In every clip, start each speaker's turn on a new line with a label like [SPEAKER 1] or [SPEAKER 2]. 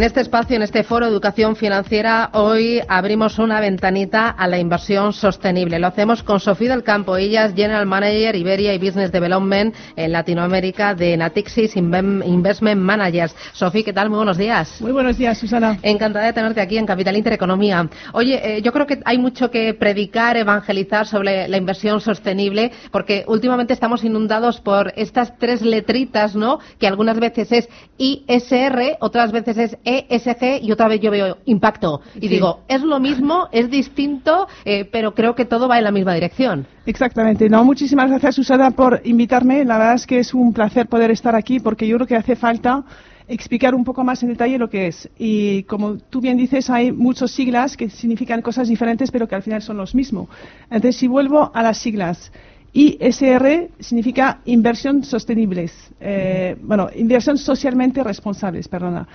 [SPEAKER 1] En este espacio, en este foro Educación Financiera, hoy abrimos una ventanita a la inversión sostenible. Lo hacemos con Sofía del Campo. Ella es General Manager Iberia y Business Development en Latinoamérica de Natixis Investment Managers. Sofía, ¿qué tal? Muy buenos días.
[SPEAKER 2] Muy buenos días, Susana.
[SPEAKER 1] Encantada de tenerte aquí en Capital Intereconomía. Oye, eh, yo creo que hay mucho que predicar, evangelizar sobre la inversión sostenible, porque últimamente estamos inundados por estas tres letritas, ¿no? Que algunas veces es ISR, otras veces es ESG y otra vez yo veo impacto. Y digo, es lo mismo, es distinto, eh, pero creo que todo va en la misma dirección.
[SPEAKER 2] Exactamente. No, muchísimas gracias, Susana, por invitarme. La verdad es que es un placer poder estar aquí porque yo creo que hace falta explicar un poco más en detalle lo que es. Y como tú bien dices, hay muchas siglas que significan cosas diferentes, pero que al final son los mismos. Entonces, si vuelvo a las siglas, ISR significa inversión sostenibles, eh, bueno, inversión socialmente responsables, perdona.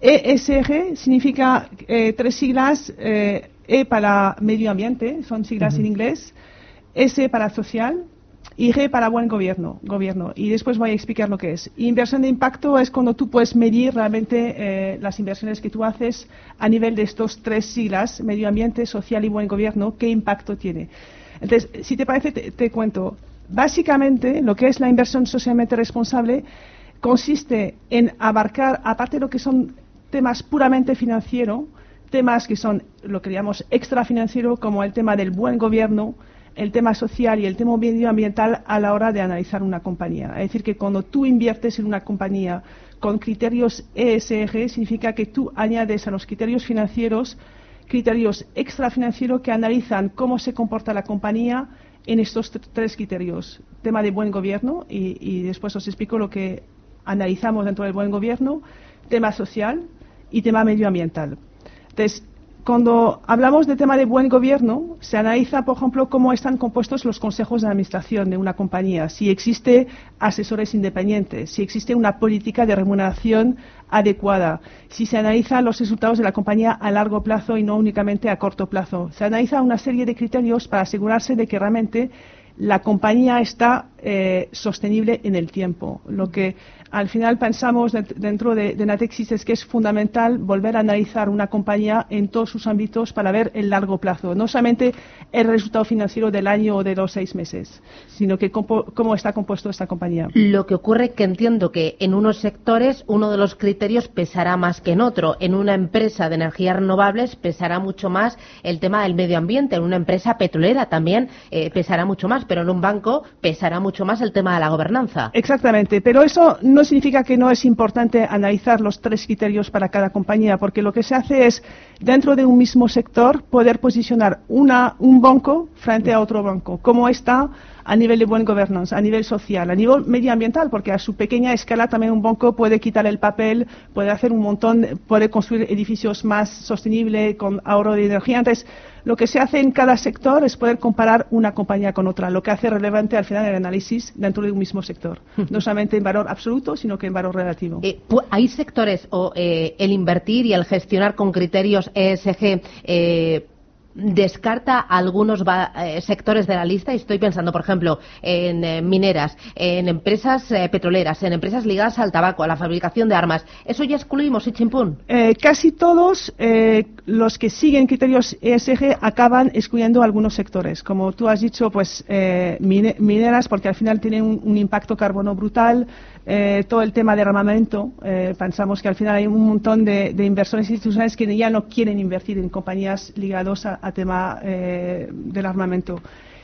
[SPEAKER 2] ESG significa eh, tres siglas, eh, E para medio ambiente, son siglas en inglés, S para social y G para buen gobierno, gobierno. Y después voy a explicar lo que es. Inversión de impacto es cuando tú puedes medir realmente las inversiones que tú haces a nivel de estos tres siglas, medio ambiente, social y buen gobierno, qué impacto tiene. Entonces, si te parece, te, cuento. Básicamente, lo que es la inversión socialmente responsable consiste en abarcar, aparte de lo que son temas puramente financieros, temas que son lo que llamamos extrafinanciero, como el tema del buen gobierno, el tema social y el tema medioambiental a la hora de analizar una compañía. Es decir, que cuando tú inviertes en una compañía con criterios ESG, significa que tú añades a los criterios financieros criterios extrafinancieros que analizan cómo se comporta la compañía en estos tres criterios. Tema de buen gobierno, y, después os explico lo que analizamos dentro del buen gobierno, tema social y tema medioambiental. Entonces, cuando hablamos de tema de buen gobierno, se analiza, por ejemplo, cómo están compuestos los consejos de administración de una compañía, si existe asesores independientes, si existe una política de remuneración adecuada, si se analizan los resultados de la compañía a largo plazo y no únicamente a corto plazo. Se analiza una serie de criterios para asegurarse de que realmente la compañía está eh, sostenible en el tiempo. Lo que al final pensamos dentro de, Natexis es que es fundamental volver a analizar una compañía en todos sus ámbitos para ver el largo plazo, no solamente el resultado financiero del año o de los seis meses, sino que cómo, está compuesto esta compañía.
[SPEAKER 1] Lo que ocurre es que entiendo que en unos sectores uno de los criterios pesará más que en otro. En una empresa de energías renovables pesará mucho más el tema del medio ambiente. En una empresa petrolera también eh, pesará mucho más, pero en un banco pesará mucho más el tema de la gobernanza.
[SPEAKER 2] Exactamente, pero eso no significa que no es importante analizar los tres criterios para cada compañía, porque lo que se hace es, dentro de un mismo sector, poder posicionar una, un banco frente a otro banco. ¿Cómo está a nivel de buen governance, a nivel social, a nivel medioambiental, porque a su pequeña escala también un banco puede quitar el papel, puede hacer un montón, puede construir edificios más sostenibles con ahorro de energía. Entonces, lo que se hace en cada sector es poder comparar una compañía con otra, lo que hace relevante al final el análisis dentro de un mismo sector, no solamente en valor absoluto, sino que en valor relativo.
[SPEAKER 1] Eh, ¿Hay sectores o eh, el invertir y el gestionar con criterios ESG eh, descarta algunos eh, sectores de la lista y estoy pensando, por ejemplo, en eh, mineras, en empresas eh, petroleras, en empresas ligadas al tabaco, a la fabricación de armas. ¿Eso ya excluimos y chimpún?
[SPEAKER 2] casi todos los que siguen criterios ESG acaban excluyendo algunos sectores. Como tú has dicho, pues mineras, porque al final tienen un impacto carbono brutal, eh, todo el tema de armamento. Eh, pensamos que al final hay un montón de, inversores institucionales que ya no quieren invertir en compañías ligadas a, tema eh, del armamento.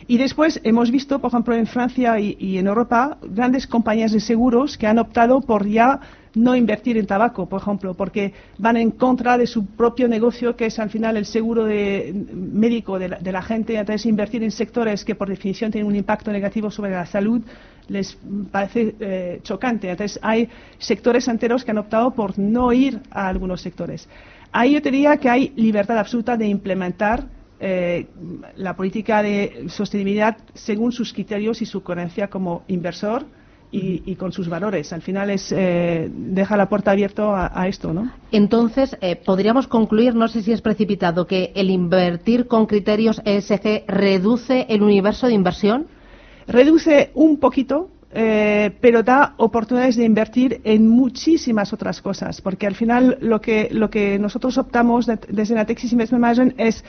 [SPEAKER 2] Y después hemos visto, por ejemplo, en Francia y, en Europa, grandes compañías de seguros que han optado por ya no invertir en tabaco, por ejemplo, porque van en contra de su propio negocio, que es al final el seguro médico de la, gente. Entonces, invertir en sectores que por definición tienen un impacto negativo sobre la salud les parece eh, chocante. Entonces, hay sectores enteros que han optado por no ir a algunos sectores. Ahí yo diría que hay libertad absoluta de implementar eh, la política de sostenibilidad según sus criterios y su coherencia como inversor y, con sus valores. Al final es eh, deja la puerta abierta a, esto, ¿no?
[SPEAKER 1] Entonces podríamos concluir, no sé si es precipitado, que el invertir con criterios ESG reduce el universo de inversión.
[SPEAKER 2] Reduce un poquito, eh, pero da oportunidades de invertir en muchísimas otras cosas, porque al final lo que, lo que nosotros optamos desde Natexis Investment Management es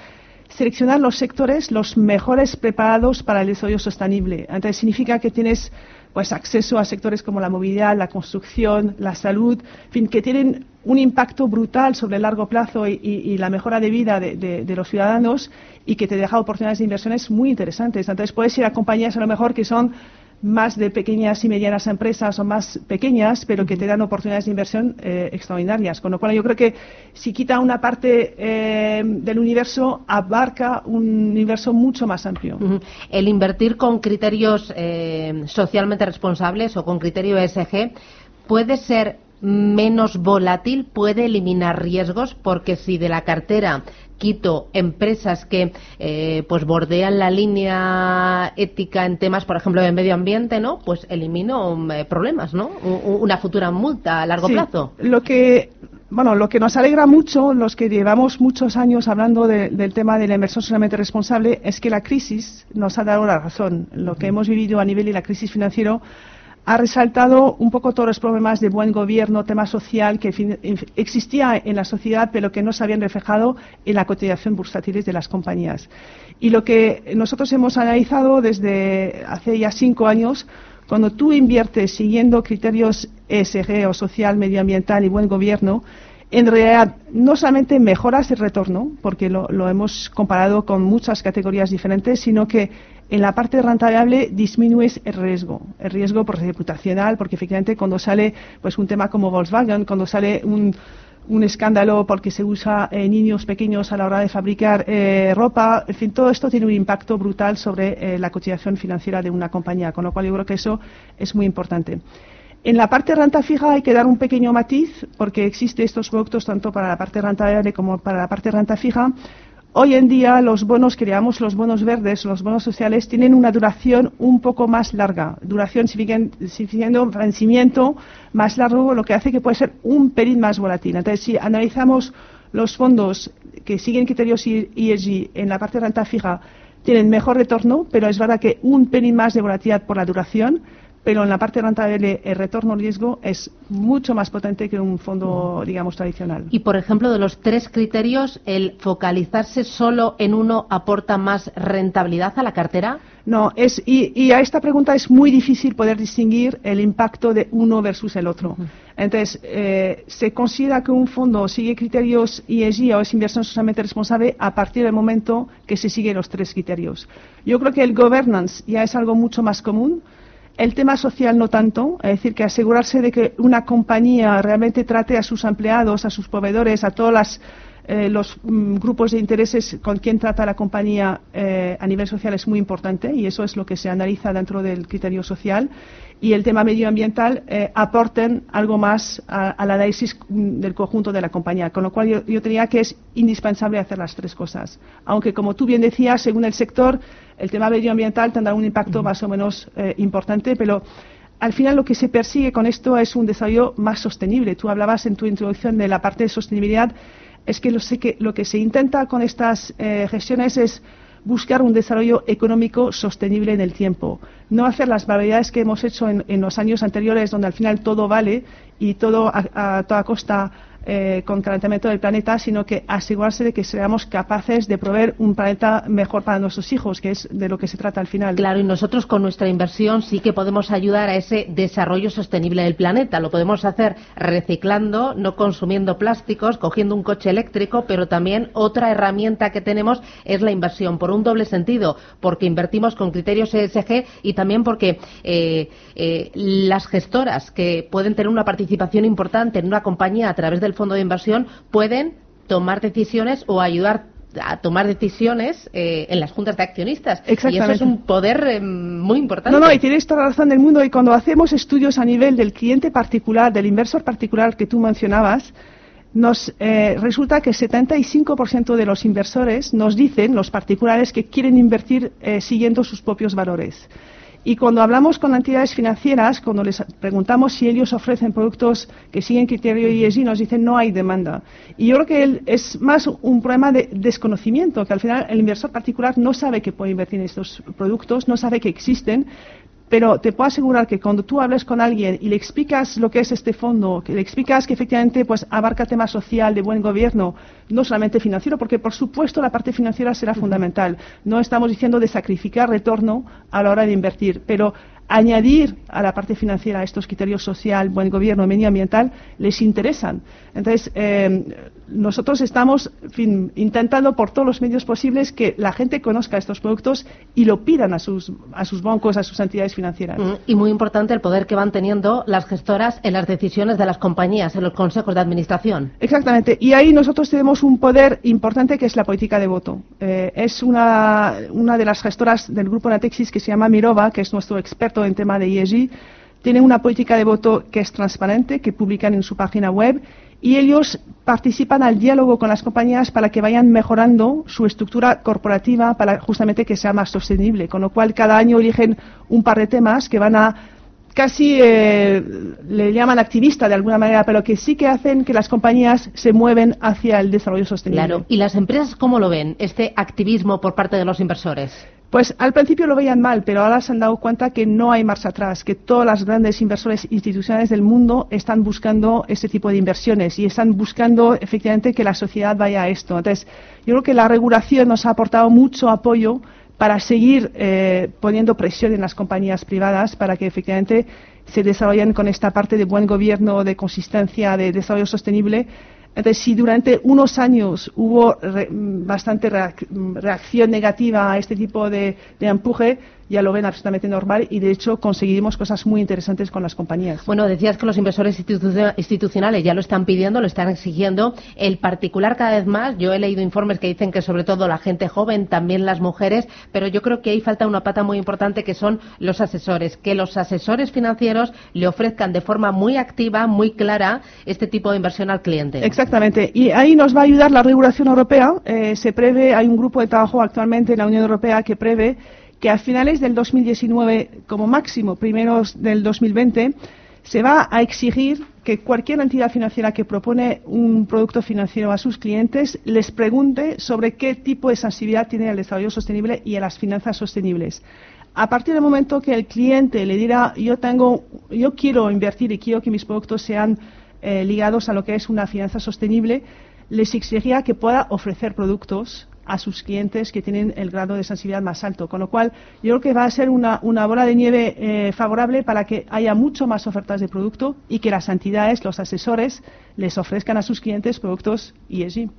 [SPEAKER 2] seleccionar los sectores los mejores preparados para el desarrollo sostenible. Entonces significa que tienes pues acceso a sectores como la movilidad, la construcción, la salud, en fin, que tienen un impacto brutal sobre el largo plazo y, la mejora de vida de, los ciudadanos y que te deja oportunidades de inversiones muy interesantes. Entonces puedes ir a compañías a lo mejor que son más de pequeñas y medianas empresas o más pequeñas, pero que te dan oportunidades de inversión eh, extraordinarias. Con lo cual, yo creo que si quita una parte eh, del universo, abarca un universo mucho más amplio.
[SPEAKER 1] El invertir con criterios eh, socialmente responsables o con criterio ESG puede ser menos volátil, puede eliminar riesgos, porque si de la cartera quito empresas que eh, pues bordean la línea ética en temas, por ejemplo, de medio ambiente, ¿no? Pues elimino eh, problemas, ¿no? una futura multa a largo plazo.
[SPEAKER 2] Lo que bueno, lo que nos alegra mucho, los que llevamos muchos años hablando del tema de la inversión socialmente responsable, es que la crisis nos ha dado la razón. Lo que hemos vivido a nivel de la crisis financiera ha resaltado un poco todos los problemas de buen gobierno, tema social que existía en la sociedad, pero que no se habían reflejado en la cotización bursátil de las compañías. Y lo que nosotros hemos analizado desde hace ya cinco años, cuando tú inviertes siguiendo criterios ESG o social, medioambiental y buen gobierno, en realidad no solamente mejoras el retorno, porque lo, hemos comparado con muchas categorías diferentes, sino que en la parte rentable disminuyes el riesgo, el riesgo por reputacional, porque efectivamente cuando sale pues un tema como Volkswagen, cuando sale un, escándalo porque se usa en niños pequeños a la hora de fabricar eh, ropa, en fin, todo esto tiene un impacto brutal sobre eh, la cotización financiera de una compañía, con lo cual yo creo que eso es muy importante. En la parte renta fija hay que dar un pequeño matiz, porque existen estos productos tanto para la parte renta variable como para la parte renta fija. Hoy en día los bonos que llamamos los bonos verdes, los bonos sociales, tienen una duración un poco más larga. Duración significando vencimiento más largo, lo que hace que puede ser un pelín más volátil. Entonces, si analizamos los fondos que siguen criterios ESG en la parte renta fija, tienen mejor retorno, pero es verdad que un pelín más de volatilidad por la duración pero en la parte rentable el retorno riesgo es mucho más potente que un fondo, digamos, tradicional.
[SPEAKER 1] Y, por ejemplo, de los tres criterios, ¿el focalizarse solo en uno aporta más rentabilidad a la cartera?
[SPEAKER 2] No, es, y, a esta pregunta es muy difícil poder distinguir el impacto de uno versus el otro. Entonces, eh, se considera que un fondo sigue criterios ESG o es inversión socialmente responsable a partir del momento que se siguen los tres criterios. Yo creo que el governance ya es algo mucho más común el tema social no tanto, es decir, que asegurarse de que una compañía realmente trate a sus empleados, a sus proveedores, a todos eh, los mm, grupos de intereses con quien trata la compañía eh, a nivel social es muy importante y eso es lo que se analiza dentro del criterio social y el tema medioambiental eh, aporten algo más al análisis del conjunto de la compañía. Con lo cual yo, yo diría que es indispensable hacer las tres cosas. Aunque, como tú bien decías, según el sector, el tema medioambiental tendrá un impacto más o menos eh, importante, pero al final lo que se persigue con esto es un desarrollo más sostenible. Tú hablabas en tu introducción de la parte de sostenibilidad. Es que lo, que, lo que se intenta con estas eh, gestiones es buscar un desarrollo económico sostenible en el tiempo. No hacer las barbaridades que hemos hecho en, los años anteriores, donde al final todo vale y todo a toda costa eh, con calentamiento del planeta, sino que asegurarse de que seamos capaces de proveer un planeta mejor para nuestros hijos, que es de lo que se trata al final.
[SPEAKER 1] Claro, y nosotros con nuestra inversión sí que podemos ayudar a ese desarrollo sostenible del planeta. Lo podemos hacer reciclando, no consumiendo plásticos, cogiendo un coche eléctrico, pero también otra herramienta que tenemos es la inversión, por un doble sentido, porque invertimos con criterios ESG y también porque eh, eh, las gestoras que pueden tener una participación importante en una compañía a través del fondo de inversión pueden tomar decisiones o ayudar a tomar decisiones eh, en las juntas de accionistas. Y eso es un poder eh, muy importante.
[SPEAKER 2] No, no, y tienes toda la razón del mundo. Y cuando hacemos estudios a nivel del cliente particular, del inversor particular que tú mencionabas, nos eh, resulta que 75% de los inversores nos dicen, los particulares, que quieren invertir siguiendo sus propios valores. Y cuando hablamos con entidades financieras, cuando les preguntamos si ellos ofrecen productos que siguen criterio ESG, nos dicen no hay demanda. Y yo creo que es más un problema de desconocimiento, que al final el inversor particular no sabe que puede invertir en estos productos, no sabe que existen, pero te puedo asegurar que cuando tú hables con alguien y le explicas lo que es este fondo, que le explicas que efectivamente pues abarca temas social, de buen gobierno, no solamente financiero, porque por supuesto la parte financiera será fundamental. No estamos diciendo de sacrificar retorno a la hora de invertir, pero añadir a la parte financiera estos criterios social, buen gobierno, medioambiental, les interesan. Entonces, eh, nosotros estamos intentando por todos los medios posibles que la gente conozca estos productos y lo pidan a sus, a sus bancos, a sus entidades financieras. Mm,
[SPEAKER 1] y muy importante el poder que van teniendo las gestoras en las decisiones de las compañías, en los consejos de administración.
[SPEAKER 2] Exactamente. Y ahí nosotros tenemos un poder importante que es la política de voto. Eh, es una, una de las gestoras del grupo Natexis que se llama Mirova, que es nuestro experto en tema de ESG. Tiene una política de voto que es transparente, que publican en su página web y ellos participan al diálogo con las compañías para que vayan mejorando su estructura corporativa para justamente que sea más sostenible. Con lo cual, cada año eligen un par de temas que van a casi eh, le llaman activista de alguna manera, pero que sí que hacen que las compañías se mueven hacia el desarrollo sostenible.
[SPEAKER 1] Claro. ¿Y las empresas cómo lo ven, este activismo por parte de los inversores?
[SPEAKER 2] Pues al principio lo veían mal, pero ahora se han dado cuenta que no hay marcha atrás, que todas las grandes inversores institucionales del mundo están buscando ese tipo de inversiones y están buscando efectivamente que la sociedad vaya a esto. Entonces, yo creo que la regulación nos ha aportado mucho apoyo para seguir eh, poniendo presión en las compañías privadas para que efectivamente se desarrollen con esta parte de buen gobierno, de consistencia, de desarrollo sostenible entonces, si durante unos años hubo bastante reacción negativa a este tipo de empuje, ya lo ven absolutamente normal y de hecho conseguimos cosas muy interesantes con las compañías.
[SPEAKER 1] Bueno, decías que los inversores institucionales ya lo están pidiendo, lo están exigiendo. El particular cada vez más, yo he leído informes que dicen que sobre todo la gente joven, también las mujeres, pero yo creo que ahí falta una pata muy importante que son los asesores, que los asesores financieros le ofrezcan de forma muy activa, muy clara, este tipo de inversión al cliente.
[SPEAKER 2] Exactamente. Y ahí nos va a ayudar la regulación europea. Eh, se prevé, hay un grupo de trabajo actualmente en la Unión Europea que prevé que a finales del 2019, como máximo primeros del 2020, se va a exigir que cualquier entidad financiera que propone un producto financiero a sus clientes les pregunte sobre qué tipo de sensibilidad tiene el desarrollo sostenible y a las finanzas sostenibles. A partir del momento que el cliente le dirá yo tengo, yo quiero invertir y quiero que mis productos sean eh, ligados a lo que es una finanza sostenible, les exigiría que pueda ofrecer productos a sus clientes que tienen el grado de sensibilidad más alto. Con lo cual, yo creo que va a ser una, bola de nieve eh, favorable para que haya mucho más ofertas de producto y que las entidades, los asesores, les ofrezcan a sus clientes productos ESG.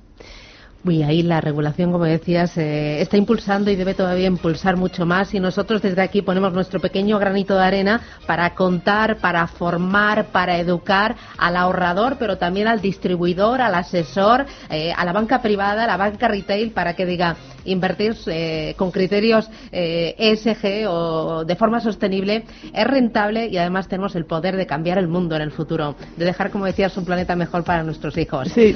[SPEAKER 1] Y ahí la regulación, como decías, eh, está impulsando y debe todavía impulsar mucho más. Y nosotros desde aquí ponemos nuestro pequeño granito de arena para contar, para formar, para educar al ahorrador, pero también al distribuidor, al asesor, eh, a la banca privada, a la banca retail, para que diga invertir eh, con criterios ESG o de forma sostenible es rentable y además tenemos el poder de cambiar el mundo en el futuro, de dejar, como decías, un planeta mejor para nuestros hijos.
[SPEAKER 2] Sí.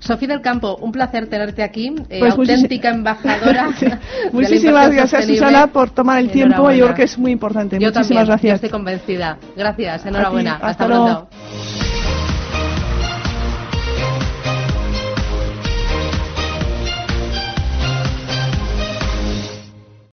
[SPEAKER 1] Sofía del Campo, un placer tenerte aquí, eh, pues auténtica embajadora.
[SPEAKER 2] Muchísimas gracias, Susana, por tomar el tiempo. Yo creo que es muy importante.
[SPEAKER 1] Yo
[SPEAKER 2] Muchísimas
[SPEAKER 1] también,
[SPEAKER 2] gracias.
[SPEAKER 1] estoy convencida. Gracias, enhorabuena. Hasta, pronto.